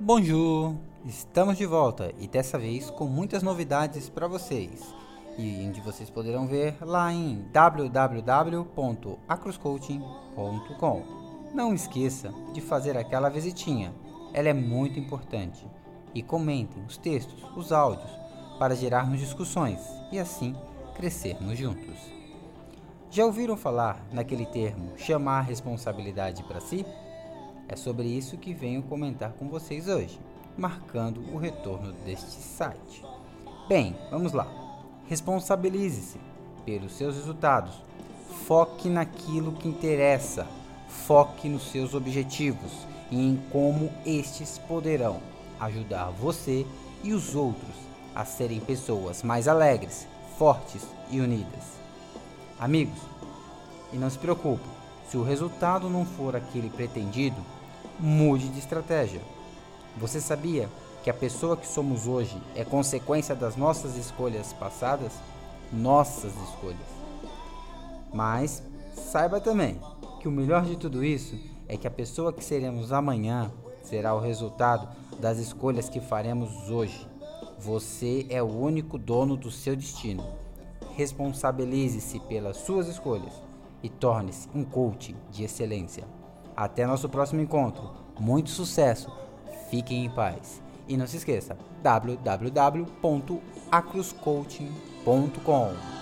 Bonjour! Estamos de volta e dessa vez com muitas novidades para vocês. E onde vocês poderão ver lá em www.acroscoaching.com. Não esqueça de fazer aquela visitinha, ela é muito importante. E comentem os textos, os áudios, para gerarmos discussões e assim crescermos juntos. Já ouviram falar naquele termo chamar responsabilidade para si? É sobre isso que venho comentar com vocês hoje, marcando o retorno deste site. Bem, vamos lá. Responsabilize-se pelos seus resultados. Foque naquilo que interessa. Foque nos seus objetivos e em como estes poderão ajudar você e os outros a serem pessoas mais alegres, fortes e unidas. Amigos, e não se preocupe, se o resultado não for aquele pretendido, mude de estratégia. Você sabia que a pessoa que somos hoje é consequência das nossas escolhas passadas? Nossas escolhas. Mas saiba também que o melhor de tudo isso é que a pessoa que seremos amanhã será o resultado das escolhas que faremos hoje. Você é o único dono do seu destino. Responsabilize-se pelas suas escolhas e torne-se um coach de excelência. Até nosso próximo encontro. Muito sucesso. Fiquem em paz. E não se esqueça, www.acroscoaching.com